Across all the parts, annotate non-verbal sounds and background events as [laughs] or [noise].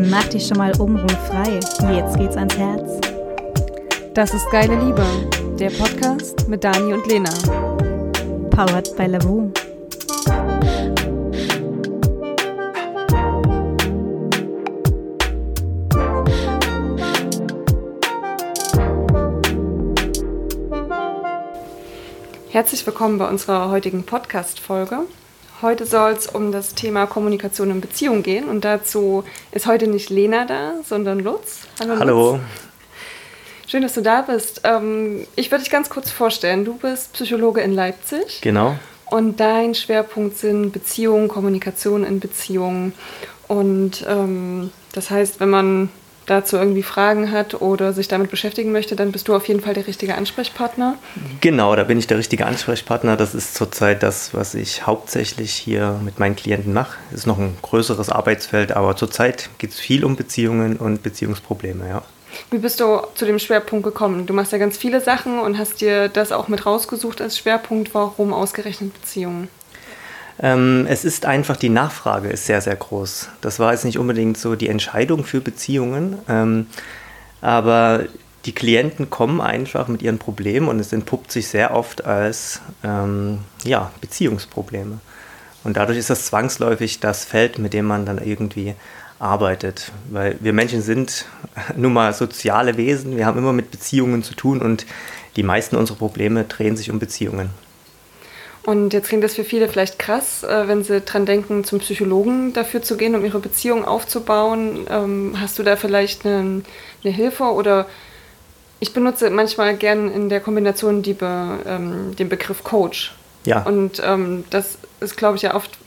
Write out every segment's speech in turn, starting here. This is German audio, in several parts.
Mach dich schon mal frei. Jetzt geht's ans Herz. Das ist Geile Liebe, der Podcast mit Dani und Lena. Powered by Lavu. Herzlich willkommen bei unserer heutigen Podcast-Folge. Heute soll es um das Thema Kommunikation in Beziehung gehen und dazu ist heute nicht Lena da, sondern Lutz. Hallo. Hallo. Lutz. Schön, dass du da bist. Ähm, ich würde dich ganz kurz vorstellen. Du bist Psychologe in Leipzig. Genau. Und dein Schwerpunkt sind Beziehungen, Kommunikation in Beziehungen. Und ähm, das heißt, wenn man dazu irgendwie Fragen hat oder sich damit beschäftigen möchte, dann bist du auf jeden Fall der richtige Ansprechpartner. Genau, da bin ich der richtige Ansprechpartner. Das ist zurzeit das, was ich hauptsächlich hier mit meinen Klienten mache. Ist noch ein größeres Arbeitsfeld, aber zurzeit geht es viel um Beziehungen und Beziehungsprobleme, ja. Wie bist du zu dem Schwerpunkt gekommen? Du machst ja ganz viele Sachen und hast dir das auch mit rausgesucht als Schwerpunkt. Warum ausgerechnet Beziehungen? Ähm, es ist einfach, die Nachfrage ist sehr, sehr groß. Das war jetzt nicht unbedingt so die Entscheidung für Beziehungen, ähm, aber die Klienten kommen einfach mit ihren Problemen und es entpuppt sich sehr oft als ähm, ja, Beziehungsprobleme. Und dadurch ist das zwangsläufig das Feld, mit dem man dann irgendwie arbeitet. Weil wir Menschen sind [laughs] nun mal soziale Wesen, wir haben immer mit Beziehungen zu tun und die meisten unserer Probleme drehen sich um Beziehungen. Und jetzt klingt das für viele vielleicht krass, äh, wenn sie dran denken, zum Psychologen dafür zu gehen, um ihre Beziehung aufzubauen. Ähm, hast du da vielleicht eine, eine Hilfe oder ich benutze manchmal gern in der Kombination die Be, ähm, den Begriff Coach. Ja. Und ähm, das ist, glaube ich, ja oft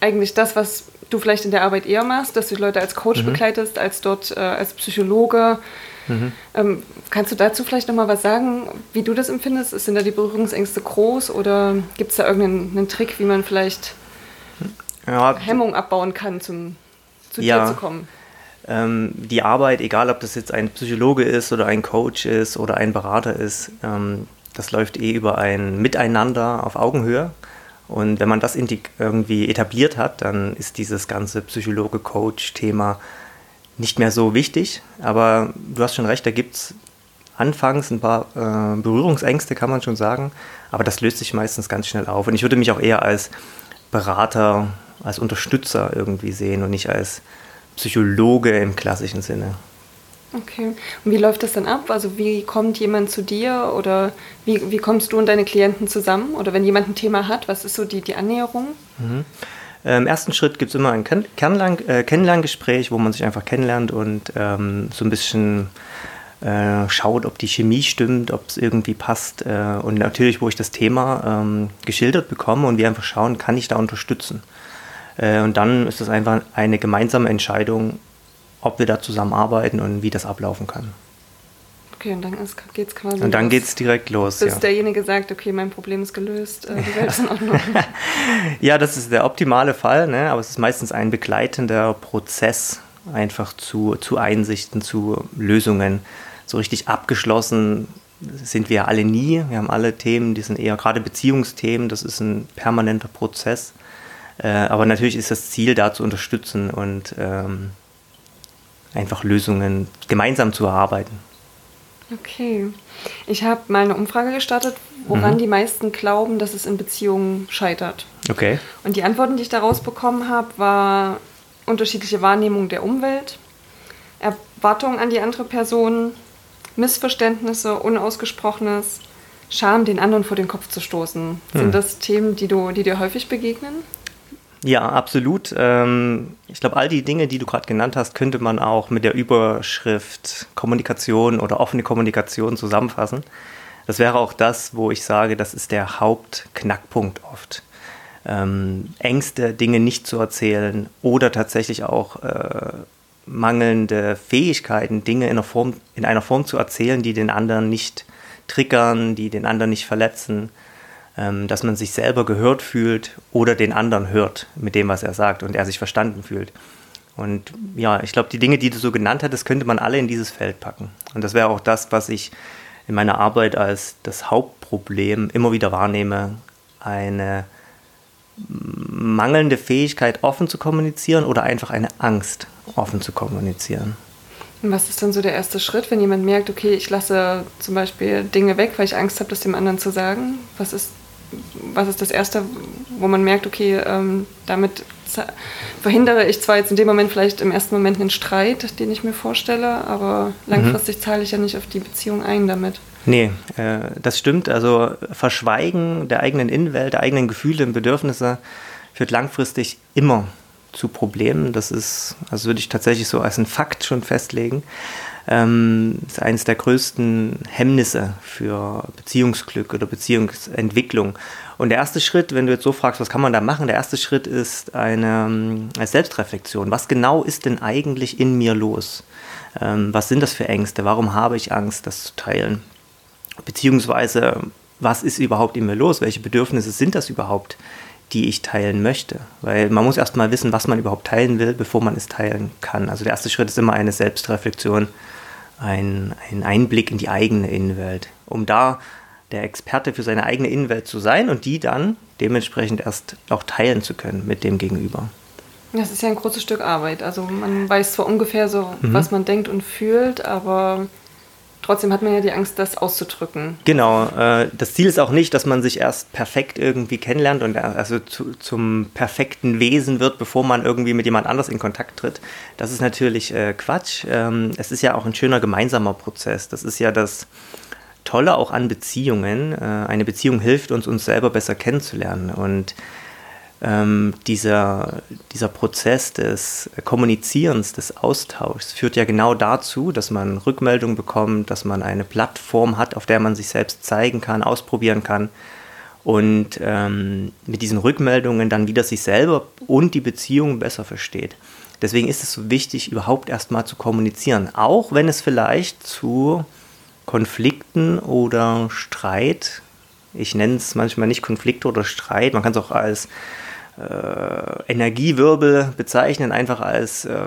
eigentlich das, was du vielleicht in der Arbeit eher machst, dass du die Leute als Coach mhm. begleitest, als dort äh, als Psychologe. Mhm. Ähm, kannst du dazu vielleicht nochmal was sagen, wie du das empfindest? Sind da die Berührungsängste groß oder gibt es da irgendeinen Trick, wie man vielleicht ja, Hemmung abbauen kann, zum, zu ja. dir zu kommen? Ähm, die Arbeit, egal ob das jetzt ein Psychologe ist oder ein Coach ist oder ein Berater ist, ähm, das läuft eh über ein Miteinander auf Augenhöhe. Und wenn man das irgendwie etabliert hat, dann ist dieses ganze Psychologe-Coach-Thema nicht mehr so wichtig. Aber du hast schon recht, da gibt es anfangs ein paar äh, Berührungsängste, kann man schon sagen. Aber das löst sich meistens ganz schnell auf. Und ich würde mich auch eher als Berater, als Unterstützer irgendwie sehen und nicht als Psychologe im klassischen Sinne. Okay. Und wie läuft das dann ab? Also wie kommt jemand zu dir oder wie, wie kommst du und deine Klienten zusammen? Oder wenn jemand ein Thema hat, was ist so die, die Annäherung? Mhm. Im ersten Schritt gibt es immer ein äh, Kennenlerngespräch, wo man sich einfach kennenlernt und ähm, so ein bisschen äh, schaut, ob die Chemie stimmt, ob es irgendwie passt. Äh, und natürlich, wo ich das Thema ähm, geschildert bekomme und wir einfach schauen, kann ich da unterstützen. Äh, und dann ist das einfach eine gemeinsame Entscheidung, ob wir da zusammenarbeiten und wie das ablaufen kann. Okay, und dann geht es quasi. Und dann geht es direkt los. Bis ja. derjenige sagt, okay, mein Problem ist gelöst, äh, die Welt ist in Ordnung. [laughs] ja, das ist der optimale Fall, ne? aber es ist meistens ein begleitender Prozess einfach zu, zu Einsichten, zu Lösungen. So richtig abgeschlossen sind wir alle nie. Wir haben alle Themen, die sind eher gerade Beziehungsthemen, das ist ein permanenter Prozess. Äh, aber natürlich ist das Ziel, da zu unterstützen und ähm, einfach Lösungen gemeinsam zu erarbeiten. Okay. Ich habe mal eine Umfrage gestartet, woran mhm. die meisten glauben, dass es in Beziehungen scheitert. Okay. Und die Antworten, die ich daraus bekommen habe, war unterschiedliche Wahrnehmung der Umwelt, Erwartungen an die andere Person, Missverständnisse, Unausgesprochenes, Scham, den anderen vor den Kopf zu stoßen. Sind hm. das Themen, die, du, die dir häufig begegnen? Ja, absolut. Ähm, ich glaube, all die Dinge, die du gerade genannt hast, könnte man auch mit der Überschrift Kommunikation oder offene Kommunikation zusammenfassen. Das wäre auch das, wo ich sage, das ist der Hauptknackpunkt oft. Ähm, Ängste, Dinge nicht zu erzählen oder tatsächlich auch äh, mangelnde Fähigkeiten, Dinge in einer, Form, in einer Form zu erzählen, die den anderen nicht triggern, die den anderen nicht verletzen ähm, dass man sich selber gehört fühlt oder den anderen hört mit dem, was er sagt und er sich verstanden fühlt. Und ja, ich glaube, die Dinge, die du so genannt hattest, könnte man alle in dieses Feld packen. Und das wäre auch das, was ich in meiner Arbeit als das Hauptproblem immer wieder wahrnehme. Eine mangelnde Fähigkeit, offen zu kommunizieren oder einfach eine Angst, offen zu kommunizieren. Und was ist dann so der erste Schritt, wenn jemand merkt, okay, ich lasse zum Beispiel Dinge weg, weil ich Angst habe, das dem anderen zu sagen? Was ist, was ist das Erste, wo man merkt, okay, ähm, damit verhindere ich zwar jetzt in dem Moment vielleicht im ersten Moment einen Streit, den ich mir vorstelle, aber langfristig mhm. zahle ich ja nicht auf die Beziehung ein damit. Nee, äh, das stimmt. Also Verschweigen der eigenen Innenwelt, der eigenen Gefühle und Bedürfnisse führt langfristig immer zu Problemen. Das ist, also würde ich tatsächlich so als ein Fakt schon festlegen. Ähm, ist eines der größten Hemmnisse für Beziehungsglück oder Beziehungsentwicklung. Und der erste Schritt, wenn du jetzt so fragst, was kann man da machen, der erste Schritt ist eine, eine Selbstreflexion. Was genau ist denn eigentlich in mir los? Ähm, was sind das für Ängste? Warum habe ich Angst, das zu teilen? Beziehungsweise, was ist überhaupt in mir los? Welche Bedürfnisse sind das überhaupt, die ich teilen möchte? Weil man muss erst mal wissen, was man überhaupt teilen will, bevor man es teilen kann. Also der erste Schritt ist immer eine Selbstreflexion, ein, ein Einblick in die eigene Innenwelt, um da der Experte für seine eigene Innenwelt zu sein und die dann dementsprechend erst auch teilen zu können mit dem Gegenüber. Das ist ja ein großes Stück Arbeit. Also man weiß zwar ungefähr so, mhm. was man denkt und fühlt, aber trotzdem hat man ja die Angst, das auszudrücken. Genau. Äh, das Ziel ist auch nicht, dass man sich erst perfekt irgendwie kennenlernt und also zu, zum perfekten Wesen wird, bevor man irgendwie mit jemand anders in Kontakt tritt. Das ist natürlich äh, Quatsch. Ähm, es ist ja auch ein schöner gemeinsamer Prozess. Das ist ja das Tolle auch an Beziehungen. Äh, eine Beziehung hilft uns, uns selber besser kennenzulernen. Und ähm, dieser, dieser Prozess des Kommunizierens, des Austauschs führt ja genau dazu, dass man Rückmeldung bekommt, dass man eine Plattform hat, auf der man sich selbst zeigen kann, ausprobieren kann und ähm, mit diesen Rückmeldungen dann wieder sich selber und die Beziehung besser versteht. Deswegen ist es so wichtig, überhaupt erstmal zu kommunizieren, auch wenn es vielleicht zu Konflikten oder Streit, ich nenne es manchmal nicht Konflikte oder Streit, man kann es auch als Energiewirbel bezeichnen, einfach als äh,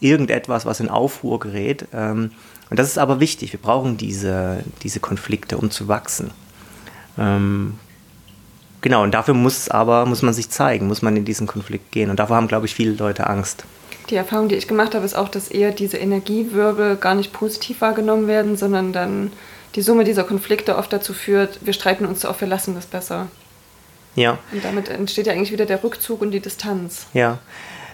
irgendetwas, was in Aufruhr gerät. Ähm, und das ist aber wichtig, wir brauchen diese, diese Konflikte, um zu wachsen. Ähm, genau, und dafür muss aber, muss man sich zeigen, muss man in diesen Konflikt gehen. Und davor haben, glaube ich, viele Leute Angst. Die Erfahrung, die ich gemacht habe, ist auch, dass eher diese Energiewirbel gar nicht positiv wahrgenommen werden, sondern dann die Summe dieser Konflikte oft dazu führt, wir streiten uns so oft, wir lassen das besser. Ja. Und damit entsteht ja eigentlich wieder der Rückzug und die Distanz. Ja.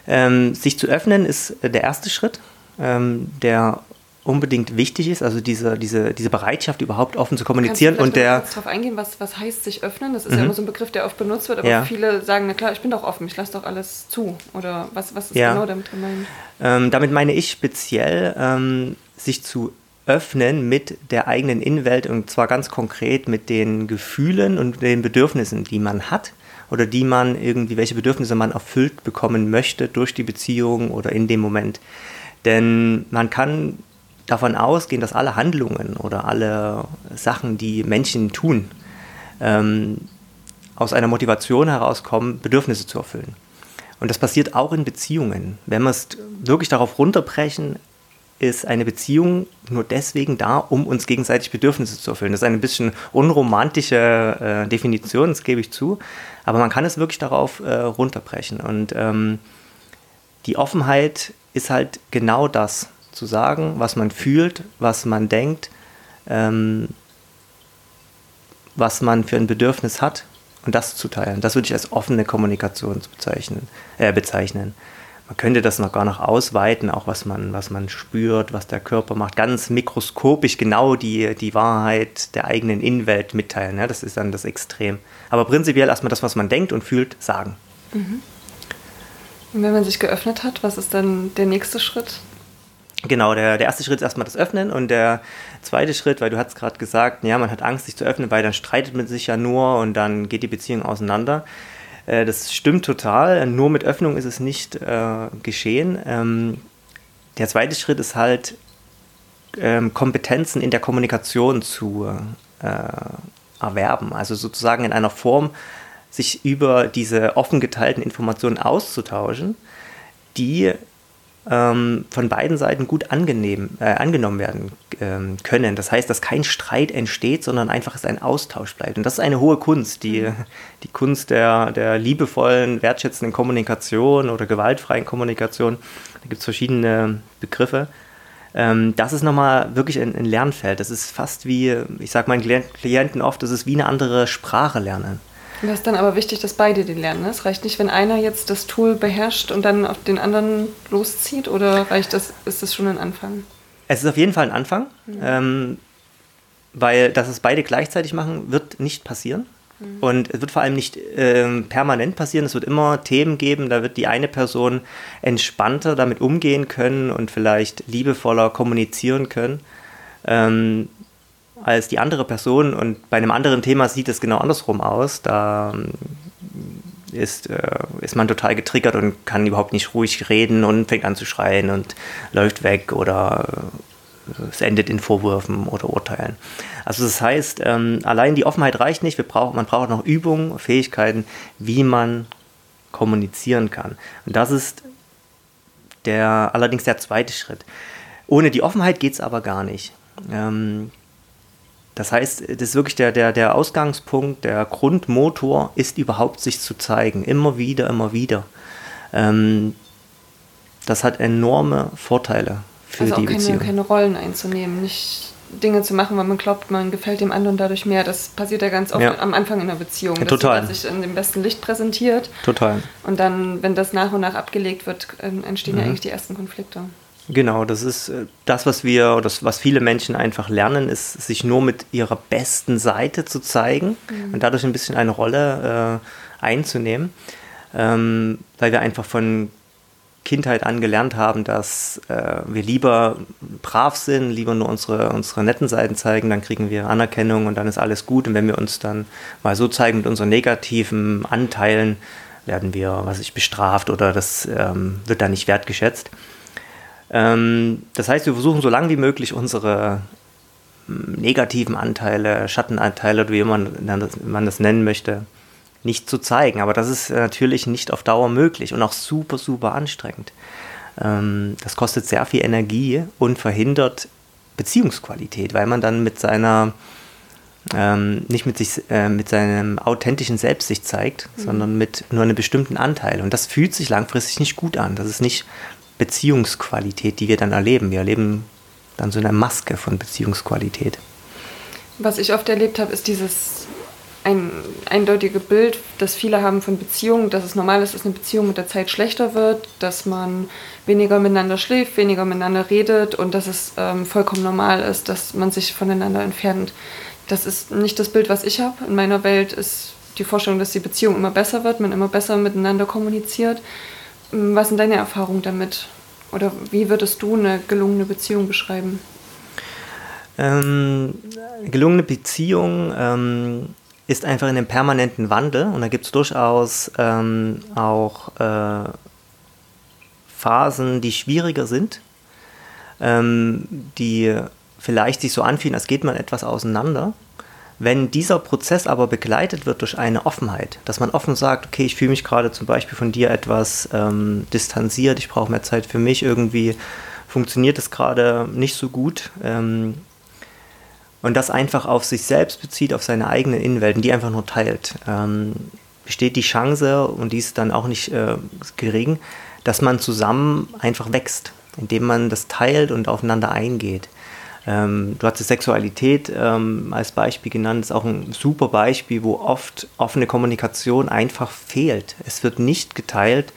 Ähm, sich zu öffnen ist der erste Schritt, ähm, der unbedingt wichtig ist, also diese, diese, diese Bereitschaft überhaupt offen zu kommunizieren. Kannst du und der kurz darauf eingehen, was, was heißt sich öffnen? Das ist mhm. ja immer so ein Begriff, der oft benutzt wird, aber ja. viele sagen, na klar, ich bin doch offen, ich lasse doch alles zu. Oder was, was ist ja. genau damit gemeint? Ähm, damit meine ich speziell, ähm, sich zu öffnen mit der eigenen Innenwelt und zwar ganz konkret mit den Gefühlen und den Bedürfnissen, die man hat oder die man irgendwie, welche Bedürfnisse man erfüllt bekommen möchte durch die Beziehung oder in dem Moment. Denn man kann davon ausgehen, dass alle Handlungen oder alle Sachen, die Menschen tun, ähm, aus einer Motivation herauskommen, Bedürfnisse zu erfüllen. Und das passiert auch in Beziehungen. Wenn wir es wirklich darauf runterbrechen, ist eine Beziehung nur deswegen da, um uns gegenseitig Bedürfnisse zu erfüllen. Das ist eine bisschen unromantische äh, Definition, das gebe ich zu, aber man kann es wirklich darauf äh, runterbrechen. Und ähm, die Offenheit ist halt genau das, zu sagen, was man fühlt, was man denkt, ähm, was man für ein Bedürfnis hat und das zu teilen. Das würde ich als offene Kommunikation bezeichnen. Äh, bezeichnen man könnte das noch gar noch ausweiten, auch was man, was man spürt, was der Körper macht, ganz mikroskopisch genau die, die Wahrheit der eigenen Innenwelt mitteilen. Ja, das ist dann das Extrem. Aber prinzipiell erstmal das, was man denkt und fühlt, sagen. Mhm. Und wenn man sich geöffnet hat, was ist dann der nächste Schritt? Genau, der, der erste Schritt ist erstmal das Öffnen und der zweite Schritt, weil du hast gerade gesagt, ja, man hat Angst, sich zu öffnen, weil dann streitet man sich ja nur und dann geht die Beziehung auseinander. Äh, das stimmt total. Nur mit Öffnung ist es nicht äh, geschehen. Ähm, der zweite Schritt ist halt, ähm, Kompetenzen in der Kommunikation zu äh, erwerben. Also sozusagen in einer Form, sich über diese offen geteilten Informationen auszutauschen, die ähm, von beiden Seiten gut angenehm, äh, angenommen werden ähm, können. Das heißt, dass kein Streit entsteht, sondern einfach es ein Austausch bleibt. Und das ist eine hohe Kunst, die, mhm. die Kunst der, der liebevollen, wertschätzenden Kommunikation oder gewaltfreien Kommunikation. Da gibt es verschiedene Begriffe. Ähm, das ist nochmal wirklich ein, ein Lernfeld. Das ist fast wie, ich sage meinen Klienten oft, das ist wie eine andere Sprache lernen. Das ist dann aber wichtig, dass beide den lernen. Ne? Es reicht nicht, wenn einer jetzt das Tool beherrscht und dann auf den anderen loszieht, oder reicht das, ist das schon ein Anfang? Es ist auf jeden Fall ein Anfang, mhm. ähm, weil dass es beide gleichzeitig machen, wird nicht passieren. Mhm. Und es wird vor allem nicht äh, permanent passieren. Es wird immer Themen geben, da wird die eine Person entspannter damit umgehen können und vielleicht liebevoller kommunizieren können. Ähm, als die andere Person und bei einem anderen Thema sieht es genau andersrum aus. Da ähm, ist, äh, ist man total getriggert und kann überhaupt nicht ruhig reden und fängt an zu schreien und läuft weg oder äh, es endet in Vorwürfen oder Urteilen. Also das heißt, ähm, allein die Offenheit reicht nicht, wir brauchen, man braucht noch Übungen, Fähigkeiten, wie man kommunizieren kann. Und das ist der, allerdings der zweite Schritt. Ohne die Offenheit geht es aber gar nicht. Ähm, das heißt, das ist wirklich der, der, der Ausgangspunkt, der Grundmotor ist überhaupt sich zu zeigen. Immer wieder, immer wieder. Ähm, das hat enorme Vorteile für also die keine, Beziehung. keine Rollen einzunehmen, nicht Dinge zu machen, weil man glaubt, man gefällt dem anderen dadurch mehr. Das passiert ja ganz oft ja. am Anfang in einer Beziehung, ja, total. dass man sich in dem besten Licht präsentiert. Total. Und dann, wenn das nach und nach abgelegt wird, entstehen mhm. ja eigentlich die ersten Konflikte. Genau, das ist äh, das, was wir, das, was viele Menschen einfach lernen, ist, sich nur mit ihrer besten Seite zu zeigen mhm. und dadurch ein bisschen eine Rolle äh, einzunehmen, ähm, weil wir einfach von Kindheit an gelernt haben, dass äh, wir lieber brav sind, lieber nur unsere, unsere netten Seiten zeigen, dann kriegen wir Anerkennung und dann ist alles gut. Und wenn wir uns dann mal so zeigen mit unseren negativen Anteilen, werden wir, was ich, bestraft oder das ähm, wird dann nicht wertgeschätzt. Ähm, das heißt, wir versuchen so lange wie möglich unsere hm, negativen Anteile, Schattenanteile, wie man, man das nennen möchte, nicht zu zeigen. Aber das ist natürlich nicht auf Dauer möglich und auch super, super anstrengend. Ähm, das kostet sehr viel Energie und verhindert Beziehungsqualität, weil man dann mit seiner ähm, nicht mit sich äh, mit seinem authentischen Selbst sich zeigt, mhm. sondern mit nur einem bestimmten Anteil. Und das fühlt sich langfristig nicht gut an. Das ist nicht Beziehungsqualität, die wir dann erleben. Wir erleben dann so eine Maske von Beziehungsqualität. Was ich oft erlebt habe, ist dieses ein eindeutige Bild, das viele haben von Beziehungen, dass es normal ist, dass eine Beziehung mit der Zeit schlechter wird, dass man weniger miteinander schläft, weniger miteinander redet und dass es ähm, vollkommen normal ist, dass man sich voneinander entfernt. Das ist nicht das Bild, was ich habe. In meiner Welt ist die Vorstellung, dass die Beziehung immer besser wird, man immer besser miteinander kommuniziert. Was sind deine Erfahrungen damit? Oder wie würdest du eine gelungene Beziehung beschreiben? Ähm, gelungene Beziehung ähm, ist einfach in einem permanenten Wandel und da gibt es durchaus ähm, auch äh, Phasen, die schwieriger sind, ähm, die vielleicht sich so anfühlen, als geht man etwas auseinander. Wenn dieser Prozess aber begleitet wird durch eine Offenheit, dass man offen sagt, okay, ich fühle mich gerade zum Beispiel von dir etwas ähm, distanziert, ich brauche mehr Zeit für mich, irgendwie funktioniert es gerade nicht so gut. Ähm, und das einfach auf sich selbst bezieht, auf seine eigenen Innenwelten, die einfach nur teilt, ähm, besteht die Chance, und die ist dann auch nicht äh, gering, dass man zusammen einfach wächst, indem man das teilt und aufeinander eingeht. Ähm, du hast Sexualität ähm, als Beispiel genannt, das ist auch ein super Beispiel, wo oft offene Kommunikation einfach fehlt. Es wird nicht geteilt,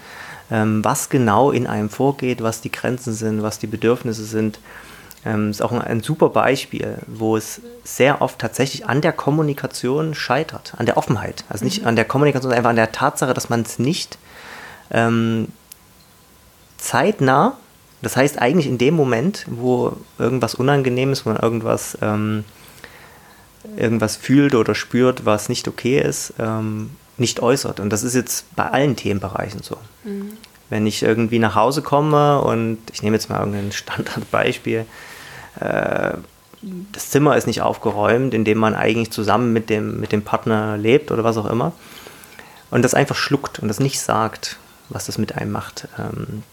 ähm, was genau in einem vorgeht, was die Grenzen sind, was die Bedürfnisse sind. Ähm, ist auch ein, ein, super Beispiel, wo es sehr oft tatsächlich an der Kommunikation scheitert, an der Offenheit. Also nicht mhm. an der Kommunikation, sondern einfach an der Tatsache, dass man es nicht ähm, zeitnah das heißt eigentlich in dem Moment, wo irgendwas unangenehm ist, wo man irgendwas, ähm, irgendwas fühlt oder spürt, was nicht okay ist, ähm, nicht äußert. Und das ist jetzt bei allen Themenbereichen so. Mhm. Wenn ich irgendwie nach Hause komme und ich nehme jetzt mal irgendein [laughs] Standardbeispiel, äh, das Zimmer ist nicht aufgeräumt, in dem man eigentlich zusammen mit dem, mit dem Partner lebt oder was auch immer, und das einfach schluckt und das nicht sagt, was das mit einem macht. Ähm,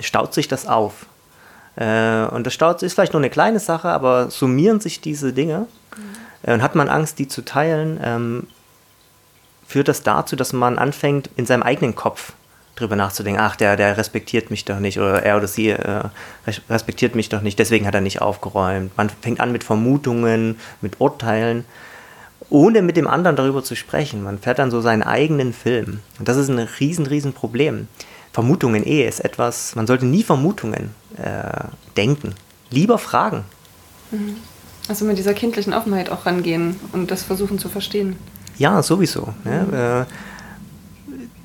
staut sich das auf. Äh, und das staut, ist vielleicht nur eine kleine Sache, aber summieren sich diese Dinge mhm. und hat man Angst, die zu teilen, ähm, führt das dazu, dass man anfängt, in seinem eigenen Kopf drüber nachzudenken, ach, der, der respektiert mich doch nicht oder er oder sie äh, respektiert mich doch nicht, deswegen hat er nicht aufgeräumt. Man fängt an mit Vermutungen, mit Urteilen, ohne mit dem anderen darüber zu sprechen. Man fährt dann so seinen eigenen Film. Und das ist ein riesen, riesen Problem. Vermutungen eh ist etwas, man sollte nie Vermutungen äh, denken. Lieber fragen. Mhm. Also mit dieser kindlichen Offenheit auch rangehen und das versuchen zu verstehen. Ja, sowieso. Ne? Mhm. Äh,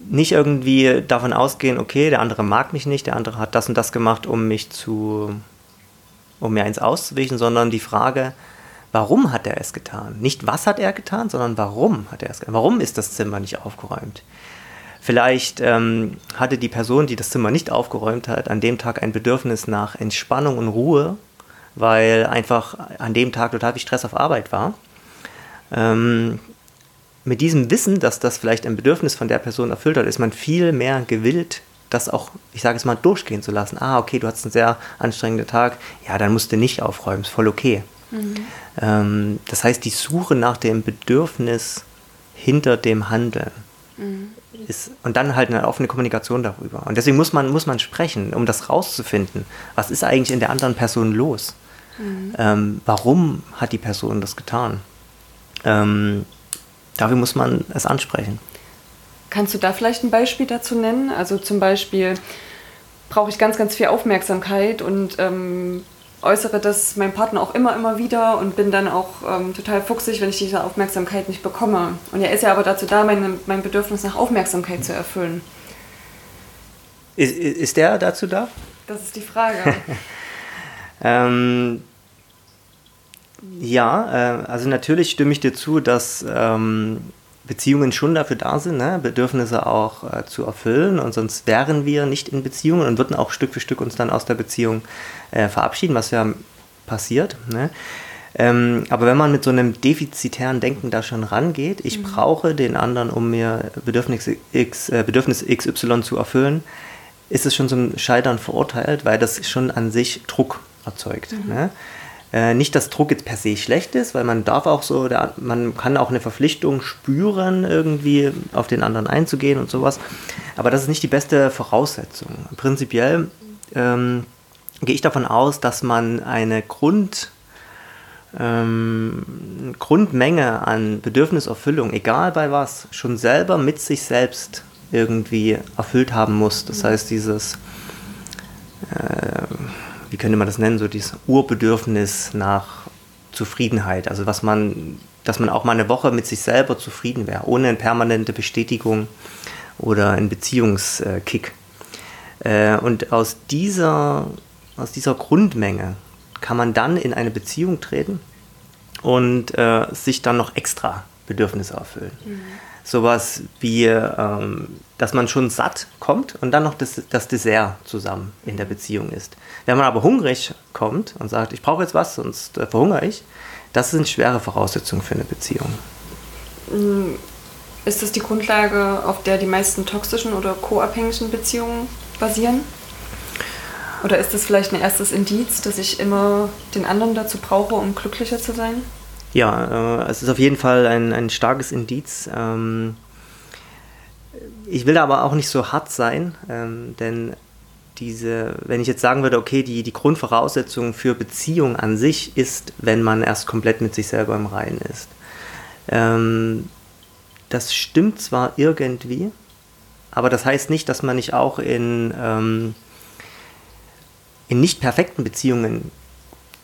nicht irgendwie davon ausgehen, okay, der andere mag mich nicht, der andere hat das und das gemacht, um mich zu, um mir eins auszuwischen, sondern die Frage, warum hat er es getan? Nicht was hat er getan, sondern warum hat er es getan? Warum ist das Zimmer nicht aufgeräumt? Vielleicht ähm, hatte die Person, die das Zimmer nicht aufgeräumt hat, an dem Tag ein Bedürfnis nach Entspannung und Ruhe, weil einfach an dem Tag total viel Stress auf Arbeit war. Ähm, mit diesem Wissen, dass das vielleicht ein Bedürfnis von der Person erfüllt hat, ist man viel mehr gewillt, das auch, ich sage es mal, durchgehen zu lassen. Ah, okay, du hast einen sehr anstrengenden Tag, ja, dann musst du nicht aufräumen, ist voll okay. Mhm. Ähm, das heißt, die Suche nach dem Bedürfnis hinter dem Handeln. Mhm. Ist, und dann halt eine offene Kommunikation darüber. Und deswegen muss man, muss man sprechen, um das rauszufinden. Was ist eigentlich in der anderen Person los? Mhm. Ähm, warum hat die Person das getan? Ähm, dafür muss man es ansprechen. Kannst du da vielleicht ein Beispiel dazu nennen? Also zum Beispiel brauche ich ganz, ganz viel Aufmerksamkeit und ähm, äußere das meinem Partner auch immer, immer wieder und bin dann auch ähm, total fuchsig, wenn ich diese Aufmerksamkeit nicht bekomme. Und er ist ja aber dazu da, mein, mein Bedürfnis nach Aufmerksamkeit zu erfüllen. Ist, ist der dazu da? Das ist die Frage. [laughs] ähm, ja, äh, also natürlich stimme ich dir zu, dass ähm, Beziehungen schon dafür da sind, ne? Bedürfnisse auch äh, zu erfüllen und sonst wären wir nicht in Beziehungen und würden auch Stück für Stück uns dann aus der Beziehung äh, verabschieden, was ja passiert. Ne? Ähm, aber wenn man mit so einem defizitären Denken da schon rangeht, ich mhm. brauche den anderen, um mir Bedürfnis, X, äh, Bedürfnis XY zu erfüllen, ist es schon zum Scheitern verurteilt, weil das schon an sich Druck erzeugt. Mhm. Ne? Äh, nicht, dass Druck jetzt per se schlecht ist, weil man darf auch so, der, man kann auch eine Verpflichtung spüren, irgendwie auf den anderen einzugehen und sowas. Aber das ist nicht die beste Voraussetzung. Prinzipiell ähm, gehe ich davon aus, dass man eine Grund, ähm, Grundmenge an Bedürfniserfüllung, egal bei was, schon selber mit sich selbst irgendwie erfüllt haben muss. Das heißt, dieses äh, wie könnte man das nennen, so dieses Urbedürfnis nach Zufriedenheit. Also was man, dass man auch mal eine Woche mit sich selber zufrieden wäre, ohne eine permanente Bestätigung oder einen Beziehungskick. Äh, und aus dieser, aus dieser Grundmenge kann man dann in eine Beziehung treten und äh, sich dann noch extra Bedürfnisse erfüllen. Mhm sowas wie, ähm, dass man schon satt kommt und dann noch das, das Dessert zusammen in der Beziehung ist. Wenn man aber hungrig kommt und sagt, ich brauche jetzt was, sonst äh, verhungere ich, das sind schwere Voraussetzungen für eine Beziehung. Mm, ist das die Grundlage, auf der die meisten toxischen oder co-abhängigen Beziehungen basieren? Oder ist das vielleicht ein erstes Indiz, dass ich immer den anderen dazu brauche, um glücklicher zu sein? Ja, äh, es ist auf jeden Fall ein, ein starkes Indiz. Ähm, ich will aber auch nicht so hart sein, ähm, denn diese, wenn ich jetzt sagen würde, okay, die, die Grundvoraussetzung für Beziehung an sich ist, wenn man erst komplett mit sich selber im Reinen ist. Ähm, das stimmt zwar irgendwie, aber das heißt nicht, dass man nicht auch in, ähm, in nicht perfekten Beziehungen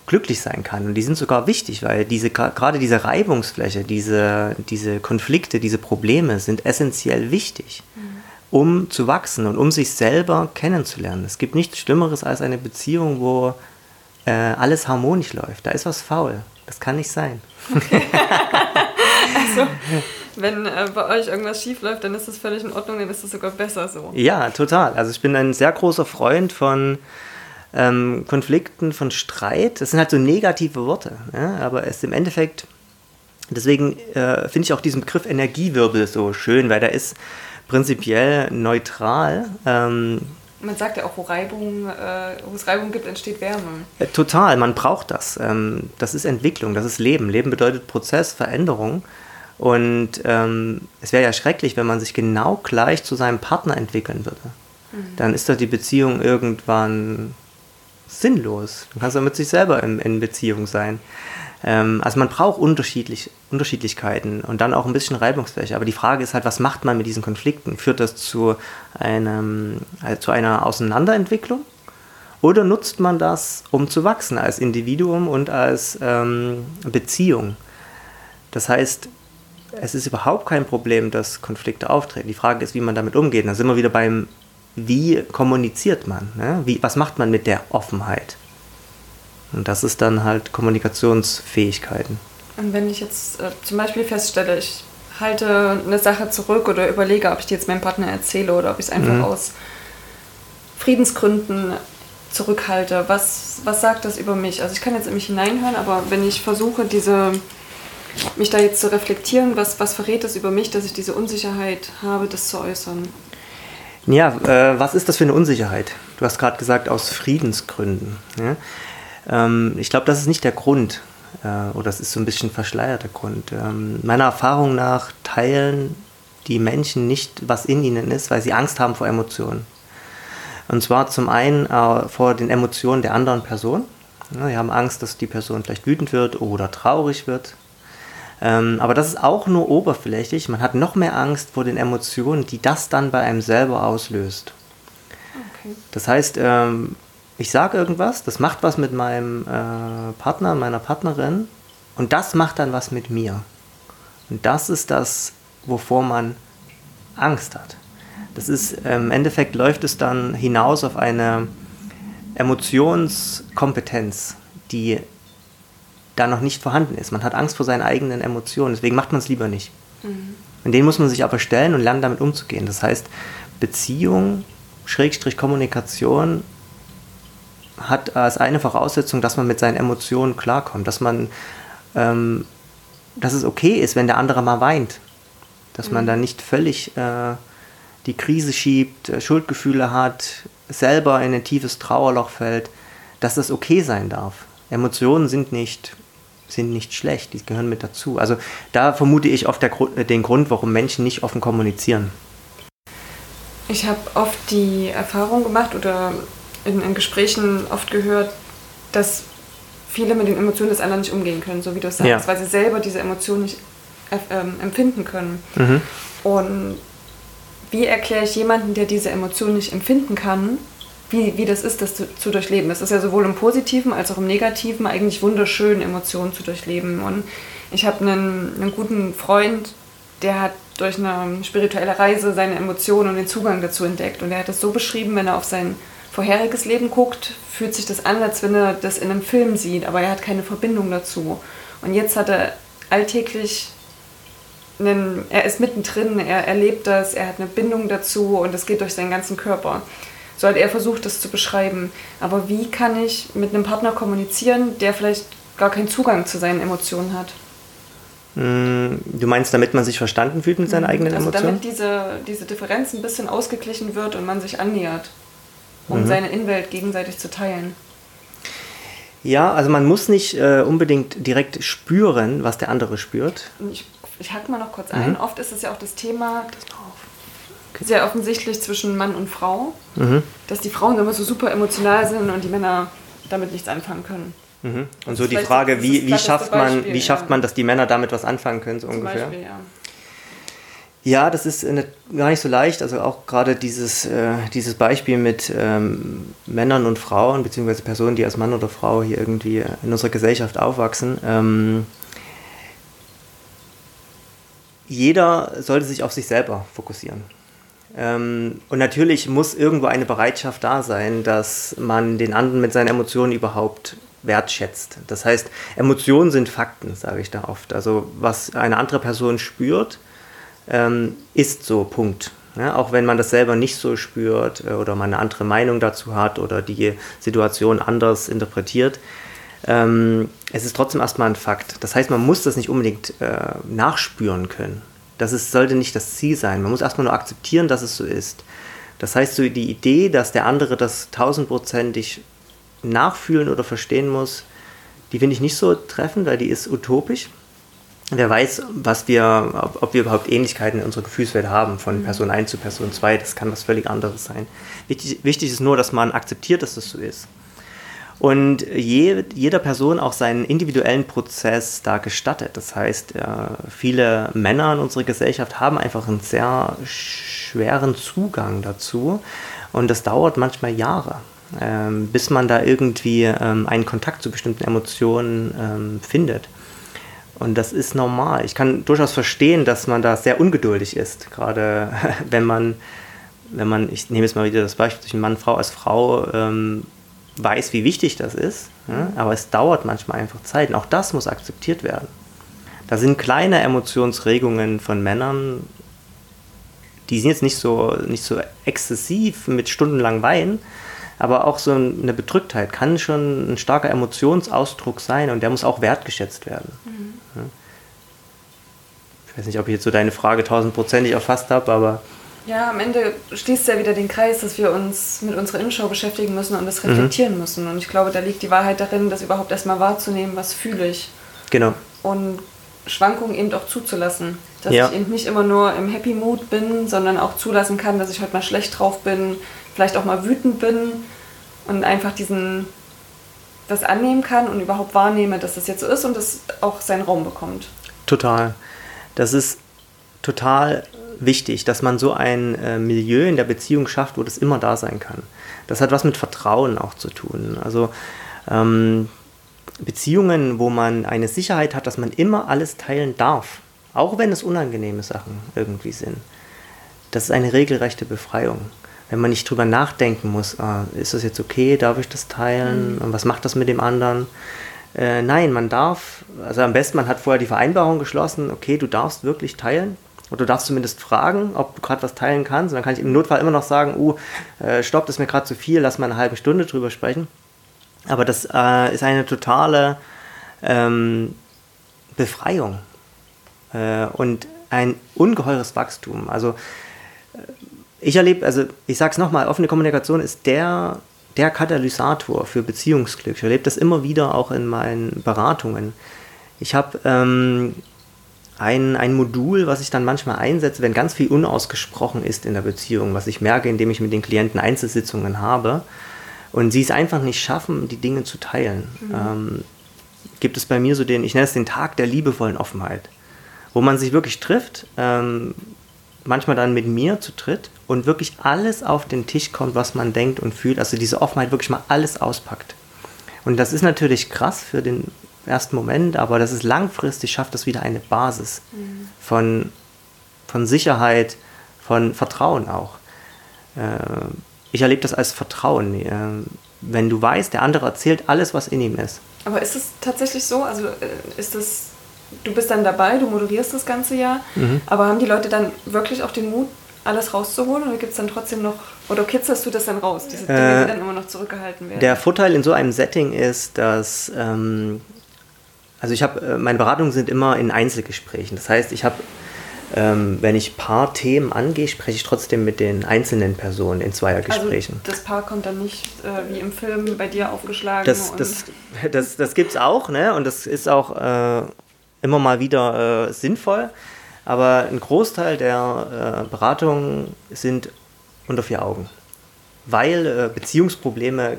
glücklich sein kann. Und die sind sogar wichtig, weil diese, gerade diese Reibungsfläche, diese, diese Konflikte, diese Probleme sind essentiell wichtig, mhm. um zu wachsen und um sich selber kennenzulernen. Es gibt nichts Schlimmeres als eine Beziehung, wo äh, alles harmonisch läuft. Da ist was faul. Das kann nicht sein. [laughs] Also, wenn äh, bei euch irgendwas schief läuft, dann ist das völlig in Ordnung, dann ist das sogar besser so. Ja, total. Also ich bin ein sehr großer Freund von ähm, Konflikten, von Streit. Das sind halt so negative Worte, ja? aber es ist im Endeffekt, deswegen äh, finde ich auch diesen Begriff Energiewirbel so schön, weil der ist prinzipiell neutral. Ähm, Man sagt ja auch, wo, Reibung, äh, wo es Reibung gibt, entsteht Wärme. Äh, total, man braucht das. Ähm, das ist Entwicklung, das ist Leben. Leben bedeutet Prozess, Veränderung. Und ähm, es wäre ja schrecklich, wenn man sich genau gleich zu seinem Partner entwickeln würde. Mhm. Dann ist doch die Beziehung irgendwann sinnlos. Du kannst ja mit sich selber in, in Beziehung sein. Ähm, also man braucht unterschiedlich, Unterschiedlichkeiten und dann auch ein bisschen Reibungsfläche. Aber die Frage ist halt, was macht man mit diesen Konflikten? Führt das zu, einem, also zu einer Auseinanderentwicklung? Oder nutzt man das, um zu wachsen als Individuum und als ähm, Beziehung? Das heißt, es ist überhaupt kein Problem, dass Konflikte auftreten. Die Frage ist, wie man damit umgeht. Da sind wir wieder beim, wie kommuniziert man? Ne? Wie, was macht man mit der Offenheit? Und das ist dann halt Kommunikationsfähigkeiten. Und wenn ich jetzt äh, zum Beispiel feststelle, ich halte eine Sache zurück oder überlege, ob ich die jetzt meinem Partner erzähle oder ob ich es einfach mhm. aus Friedensgründen zurückhalte, was, was sagt das über mich? Also ich kann jetzt in mich hineinhören, aber wenn ich versuche, diese, mich da jetzt zu reflektieren, was, was verrät das über mich, dass ich diese Unsicherheit habe, das zu äußern? Ja, äh, was ist das für eine Unsicherheit? Du hast gerade gesagt, aus Friedensgründen. Ja? Ähm, ich glaube, das ist nicht der Grund, äh, oder das ist so ein bisschen verschleierter Grund. Ähm, meiner Erfahrung nach teilen die Menschen nicht, was in ihnen ist, weil sie Angst haben vor Emotionen. Und zwar zum einen äh, vor den Emotionen der anderen Person. Ja, sie haben Angst, dass die Person vielleicht wütend wird oder traurig wird. Ähm, aber das ist auch nur oberflächlich. Man hat noch mehr Angst vor den Emotionen, die das dann bei einem selber auslöst. Okay. Das heißt, ähm, ich sage irgendwas, das macht was mit meinem äh, Partner, meiner Partnerin und das macht dann was mit mir. Und das ist das, wovor man Angst hat. Das ist, im Endeffekt läuft es dann hinaus auf eine Emotionskompetenz, die da noch nicht vorhanden ist. Man hat Angst vor seinen eigenen Emotionen, deswegen macht man es lieber nicht. Mhm. Und den muss man sich aber stellen und lernen, damit umzugehen. Das heißt, Beziehung, Schrägstrich Kommunikation hat als eine Voraussetzung, dass man mit seinen Emotionen klarkommt, dass man, ähm, dass es okay ist, wenn der andere mal weint, dass mhm. man da nicht völlig äh, die Krise schiebt, äh, Schuldgefühle hat, selber in ein tiefes Trauerloch fällt, dass das okay sein darf. Emotionen sind nicht sind nicht schlecht, die gehören mit dazu. Also da vermute ich oft der, den Grund, warum Menschen nicht offen kommunizieren. Ich habe oft die Erfahrung gemacht oder in, in, Gesprächen oft gehört, dass viele mit den Emotionen des anderen nicht umgehen können, so wie du es sagst, ja. weil sie selber diese Emotionen nicht äh, ähm, empfinden können. Mhm. Und wie erkläre ich jemanden, der diese Emotionen nicht empfinden kann, wie, wie das ist, das zu, zu, durchleben? Es ist ja sowohl im Positiven als auch im Negativen eigentlich wunderschön, Emotionen zu durchleben. Und ich habe einen, einen guten Freund, der hat durch eine spirituelle Reise seine Emotionen und den Zugang dazu entdeckt. Und er hat es so beschrieben, wenn er auf sein vorheriges Leben guckt, fühlt sich das an, als wenn er das in einem Film sieht, aber er hat keine Verbindung dazu. Und jetzt hat er alltäglich einen, er ist mittendrin, er erlebt das, er hat eine Bindung dazu und das geht durch seinen ganzen Körper. So hat er versucht, das zu beschreiben. Aber wie kann ich mit einem Partner kommunizieren, der vielleicht gar keinen Zugang zu seinen Emotionen hat? Hm, du meinst, damit man sich verstanden fühlt mit seinen mhm. eigenen also Emotionen? Damit diese, diese Differenz ein bisschen ausgeglichen wird und man sich annähert um mhm. seine Innenwelt gegenseitig zu teilen. Ja, also man muss nicht äh, unbedingt direkt spüren, was der andere spürt. Ich, ich hack mal noch kurz mhm. ein. Oft ist es ja auch das Thema. Sehr offensichtlich zwischen Mann und Frau, mhm. dass die Frauen immer so super emotional sind und die Männer damit nichts anfangen können. Mhm. Und so die Frage, wie, wie, schafft man, wie schafft man, dass die Männer damit was anfangen können, so ungefähr? Beispiel, ja. Ja, das ist eine, gar nicht so leicht. Also auch gerade dieses, äh, dieses Beispiel mit ähm, Männern und Frauen, beziehungsweise Personen, die als Mann oder Frau hier irgendwie in unserer Gesellschaft aufwachsen. Ähm, jeder sollte sich auf sich selber fokussieren. Ähm, und natürlich muss irgendwo eine Bereitschaft da sein, dass man den anderen mit seinen Emotionen überhaupt wertschätzt. Das heißt, Emotionen sind Fakten, sage ich da oft. Also was eine andere Person spürt, ähm, ist so, Punkt. Ja, auch wenn man das selber nicht so spürt äh, oder man eine andere Meinung dazu hat oder die Situation anders interpretiert, ähm, es ist trotzdem erstmal ein Fakt. Das heißt, man muss das nicht unbedingt äh, nachspüren können. Das ist, sollte nicht das Ziel sein. Man muss erstmal nur akzeptieren, dass es so ist. Das heißt, so die Idee, dass der andere das tausendprozentig nachfühlen oder verstehen muss, die finde ich nicht so treffend, weil die ist utopisch. Wer weiß, was wir, ob, ob wir überhaupt Ähnlichkeiten in unserer Gefühlswelt haben, von mhm. Person 1 zu Person 2, das kann was völlig anderes sein. Wichtig, wichtig ist nur, dass man akzeptiert, dass das so ist. Und je, jeder Person auch seinen individuellen Prozess da gestattet. Das heißt, viele Männer in unserer Gesellschaft haben einfach einen sehr schweren Zugang dazu. Und das dauert manchmal Jahre, ähm, bis man da irgendwie ähm, einen Kontakt zu bestimmten Emotionen ähm, findet. Und das ist normal. Ich kann durchaus verstehen, dass man da sehr ungeduldig ist, gerade [laughs] wenn man, wenn man, ich nehme jetzt mal wieder das Beispiel zwischen Mann, Frau als Frau, ähm, weiß, wie wichtig das ist, ja? aber es dauert manchmal einfach Zeit. Und auch das muss akzeptiert werden. Da sind kleine Emotionsregungen von Männern, die sind jetzt nicht so, nicht so exzessiv mit stundenlang Weinen, aber auch so eine Bedrücktheit kann schon ein starker Emotionsausdruck sein und der muss auch wertgeschätzt werden. Mhm. Ich weiß nicht, ob ich jetzt so deine Frage tausendprozentig erfasst habe, aber. Ja, am Ende schließt ja wieder den Kreis, dass wir uns mit unserer Innenschau beschäftigen müssen und das mhm. reflektieren mhm. müssen. Und ich glaube, da liegt die Wahrheit darin, das überhaupt erstmal wahrzunehmen, was fühle ich. Genau. Und Schwankungen eben auch zuzulassen. Dass ja. ich eben nicht immer nur im Happy Mood bin, sondern auch zulassen kann, dass ich heute mal schlecht drauf bin, vielleicht auch mal wütend bin und einfach diesen das annehmen kann und überhaupt wahrnehme, dass das jetzt so ist und das auch seinen Raum bekommt. Total. Das ist total wichtig, dass man so ein äh, Milieu in der Beziehung schafft, wo das immer da sein kann. Das hat was mit Vertrauen auch zu tun. Also ähm, Beziehungen, wo man eine Sicherheit hat, dass man immer alles teilen darf, auch wenn es unangenehme Sachen irgendwie sind. Das ist eine regelrechte Befreiung wenn man nicht drüber nachdenken muss, ah, ist das jetzt okay, darf ich das teilen, mhm. was macht das mit dem anderen? Äh, nein, man darf, also am besten, man hat vorher die Vereinbarung geschlossen, okay, du darfst wirklich teilen. Oder du darfst zumindest fragen, ob du gerade was teilen kannst. Und dann kann ich im Notfall immer noch sagen, uh, äh, stopp, das ist mir gerade zu viel, lass mal eine halbe Stunde drüber sprechen. Aber das äh, ist eine totale ähm, Befreiung äh, und ein ungeheures Wachstum. Also ich erlebe, also ich sage es nochmal, offene Kommunikation ist der, der Katalysator für Beziehungsglück. Ich erlebe das immer wieder auch in meinen Beratungen. Ich habe ähm, ein, ein Modul, was ich dann manchmal einsetze, wenn ganz viel unausgesprochen ist in der Beziehung, was ich merke, indem ich mit den Klienten Einzelsitzungen habe und sie es einfach nicht schaffen, die Dinge zu teilen. Mhm. Ähm, gibt es bei mir so den, ich nenne es den Tag der liebevollen Offenheit, wo man sich wirklich trifft, ähm, manchmal dann mit mir zu dritt und wirklich alles auf den Tisch kommt, was man denkt und fühlt. Also diese Offenheit wirklich mal alles auspackt. Und das ist natürlich krass für den ersten Moment, aber das ist langfristig, schafft das wieder eine Basis mhm. von, von Sicherheit, von Vertrauen auch. Äh, ich erlebe das als Vertrauen. Äh, wenn du weißt, der andere erzählt alles, was in ihm ist. Aber ist es tatsächlich so? Also äh, ist es du bist dann dabei, du moderierst das ganze Jahr, mhm. aber haben die Leute dann wirklich auch den Mut, alles rauszuholen oder gibt es dann trotzdem noch, oder kitzelst du das dann raus, diese Dinge, die dann immer noch zurückgehalten werden? Der Vorteil in so einem Setting ist, dass, ähm, also ich habe, äh, meine Beratungen sind immer in Einzelgesprächen. Das heißt, ich habe, ähm, wenn ich Paar Themen angehe, spreche ich trotzdem mit den einzelnen Personen in Zweiergesprächen. Also das Paar kommt dann nicht äh, wie im Film bei dir aufgeschlagen? Das, das, das, das gibt es auch, ne? Und das ist auch äh, immer mal wieder äh, sinnvoll. Aber ein Großteil der äh, Beratungen sind unter vier Augen. Weil äh, Beziehungsprobleme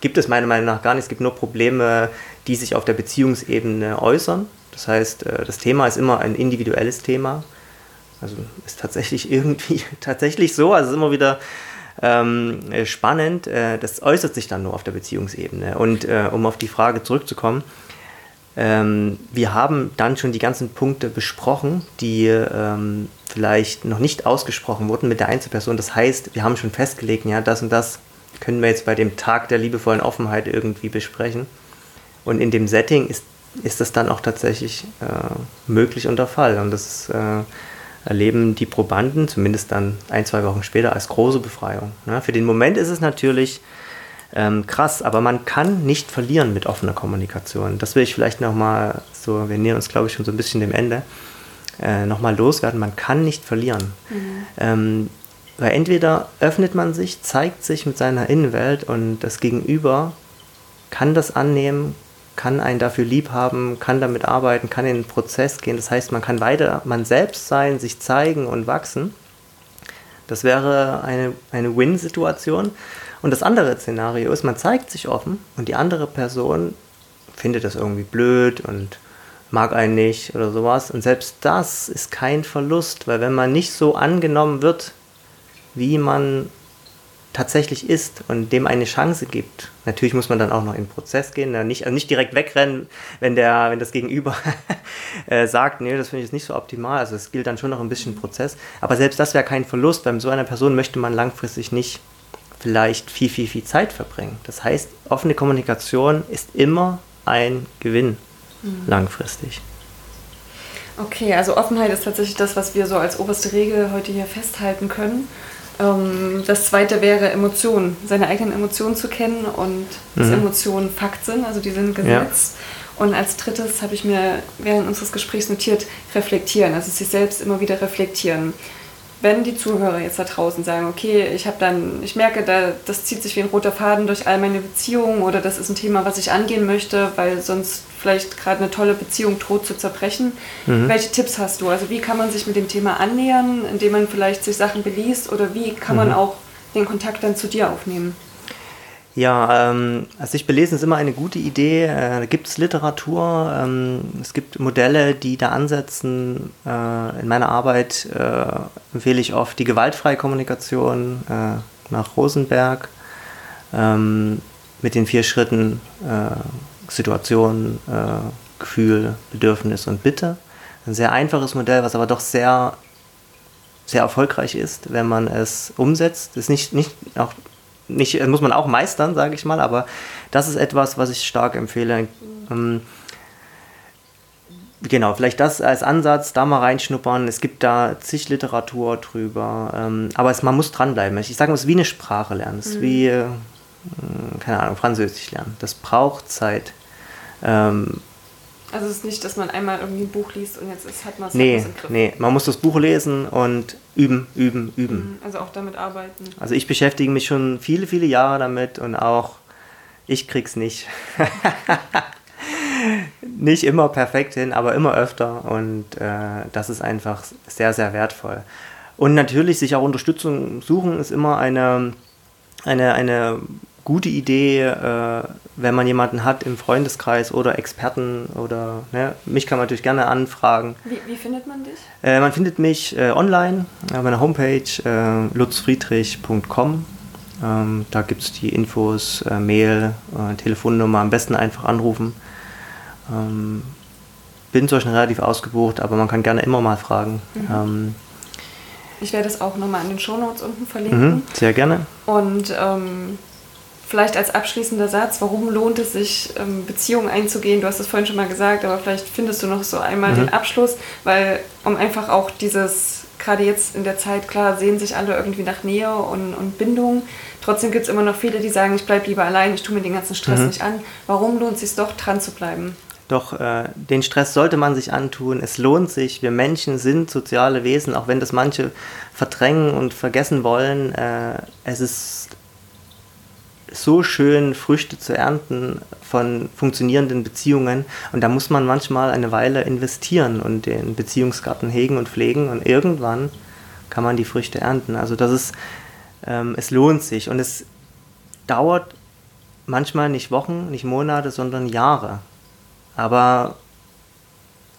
gibt es meiner Meinung nach gar nicht. Es gibt nur Probleme, die sich auf der Beziehungsebene äußern. Das heißt, äh, das Thema ist immer ein individuelles Thema. Also ist tatsächlich [laughs] irgendwie tatsächlich so. Also es ist immer wieder ähm, spannend. Äh, das äußert sich dann nur auf der Beziehungsebene. Und äh, um auf die Frage zurückzukommen, ähm, wir haben dann schon die ganzen Punkte besprochen, die ähm, vielleicht noch nicht ausgesprochen wurden mit der Einzelperson. Das heißt, wir haben schon festgelegt, ja, das und das können wir jetzt bei dem Tag der liebevollen Offenheit irgendwie besprechen. Und in dem Setting ist, ist das dann auch tatsächlich äh, möglich und der Fall. Und das äh, erleben die Probanden, zumindest dann ein, zwei Wochen später, als große Befreiung. Ja, für den Moment ist es natürlich ähm, krass, aber man kann nicht verlieren mit offener Kommunikation. Das will ich vielleicht nochmal so, wir nähern uns glaube ich schon so ein bisschen dem Ende, äh, nochmal loswerden. Man kann nicht verlieren. Mhm. Ähm, Weil entweder öffnet man sich, zeigt sich mit seiner Innenwelt und das Gegenüber kann das annehmen, kann einen dafür lieb haben, kann damit arbeiten, kann in den Prozess gehen. Das heißt, man kann weiter man selbst sein, sich zeigen und wachsen. Das wäre eine, eine Win-Situation. Und das andere Szenario ist, man zeigt sich offen und die andere Person findet das irgendwie blöd und mag einen nicht oder sowas. Und selbst das ist kein Verlust, weil wenn man nicht so angenommen wird, wie man tatsächlich ist und dem eine Chance gibt. Natürlich muss man dann auch noch in den Prozess gehen, ne? nicht, also nicht direkt wegrennen, wenn, der, wenn das Gegenüber [laughs] äh, sagt, nee, das finde ich jetzt nicht so optimal. Also es gilt dann schon noch ein bisschen Prozess. Aber selbst das wäre kein Verlust, weil mit so einer Person möchte man langfristig nicht vielleicht viel, viel, viel Zeit verbringen. Das heißt, offene Kommunikation ist immer ein Gewinn mhm. langfristig. Okay, also Offenheit ist tatsächlich das, was wir so als oberste Regel heute hier festhalten können. Ähm, das zweite wäre Emotionen, seine eigenen Emotionen zu kennen und dass mhm. Emotionen Fakt sind, also die sind Gesetz. Ja. Und als drittes habe ich mir während unseres Gesprächs notiert, reflektieren, also sich selbst immer wieder reflektieren wenn die Zuhörer jetzt da draußen sagen, okay, ich habe dann, ich merke, da, das zieht sich wie ein roter Faden durch all meine Beziehungen oder das ist ein Thema, was ich angehen möchte, weil sonst vielleicht gerade eine tolle Beziehung droht zu zerbrechen. Mhm. Welche Tipps hast du? Also wie kann man sich mit dem Thema annähern, indem man vielleicht sich Sachen beliest oder wie kann man mhm. auch den Kontakt dann zu dir aufnehmen? Ja, ähm, also sich belesen ist immer eine gute Idee. Äh, da gibt es Literatur, ähm, es gibt Modelle, die da ansetzen. Äh, in meiner Arbeit äh, empfehle ich oft die gewaltfreie Kommunikation äh, nach Rosenberg ähm, mit den vier Schritten äh, Situation, äh, Gefühl, Bedürfnis und Bitte. Ein sehr einfaches Modell, was aber doch sehr sehr erfolgreich ist, wenn man es umsetzt. Ist nicht, nicht auch nicht, muss man auch meistern, sage ich mal, aber das ist etwas, was ich stark empfehle. Ähm, genau, vielleicht das als Ansatz, da mal reinschnuppern. Es gibt da zig Literatur drüber, ähm, aber es, man muss dranbleiben. Ich sage mal, es ist wie eine Sprache lernen, es ist mhm. wie, äh, keine Ahnung, Französisch lernen. Das braucht Zeit. Ähm, also es ist nicht, dass man einmal irgendwie ein Buch liest und jetzt ist, hat man es nee, im Griff. Nee, man muss das Buch lesen und üben, üben, üben. Mhm, also auch damit arbeiten. Also ich beschäftige mich schon viele, viele Jahre damit und auch ich krieg's nicht. [laughs] nicht immer perfekt hin, aber immer öfter und äh, das ist einfach sehr, sehr wertvoll. Und natürlich sich auch Unterstützung suchen ist immer eine, eine, eine gute Idee, äh, wenn man jemanden hat im Freundeskreis oder Experten oder ne, mich kann man natürlich gerne anfragen. Wie, wie findet man dich? Äh, man findet mich äh, online auf meiner Homepage äh, lutzfriedrich.com. Ähm, da gibt es die Infos, äh, Mail, äh, Telefonnummer, am besten einfach anrufen. Ähm, bin zwar schon relativ ausgebucht, aber man kann gerne immer mal fragen. Mhm. Ähm, ich werde es auch nochmal in den Shownotes unten verlinken. Mhm, sehr gerne. Und ähm, Vielleicht als abschließender Satz, warum lohnt es sich, ähm, Beziehungen einzugehen? Du hast es vorhin schon mal gesagt, aber vielleicht findest du noch so einmal mhm. den Abschluss, weil um einfach auch dieses, gerade jetzt in der Zeit, klar, sehen sich alle irgendwie nach Nähe und, und Bindung. Trotzdem gibt es immer noch viele, die sagen, ich bleibe lieber allein, ich tue mir den ganzen Stress mhm. nicht an. Warum lohnt es sich doch, dran zu bleiben? Doch äh, den Stress sollte man sich antun. Es lohnt sich. Wir Menschen sind soziale Wesen, auch wenn das manche verdrängen und vergessen wollen. Äh, es ist so schön Früchte zu ernten von funktionierenden Beziehungen. Und da muss man manchmal eine Weile investieren und den Beziehungsgarten hegen und pflegen und irgendwann kann man die Früchte ernten. Also das ist, ähm, es lohnt sich und es dauert manchmal nicht Wochen, nicht Monate, sondern Jahre. Aber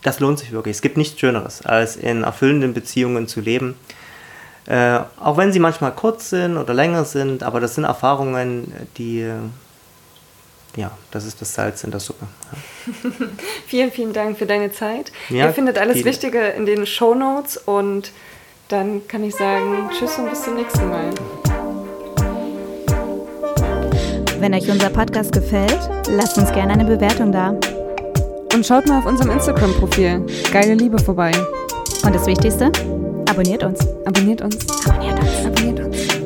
das lohnt sich wirklich. Es gibt nichts Schöneres, als in erfüllenden Beziehungen zu leben. Äh, auch wenn sie manchmal kurz sind oder länger sind, aber das sind Erfahrungen, die, ja, das ist das Salz in der Suppe. Ja. [laughs] vielen, vielen Dank für deine Zeit. Ja, Ihr findet alles viele. Wichtige in den Show Notes und dann kann ich sagen, tschüss und bis zum nächsten Mal. Wenn euch unser Podcast gefällt, lasst uns gerne eine Bewertung da. Und schaut mal auf unserem Instagram-Profil Geile Liebe vorbei. Und das Wichtigste, Abonniert uns. Abonniert uns. Abonniert uns. Abonniert uns.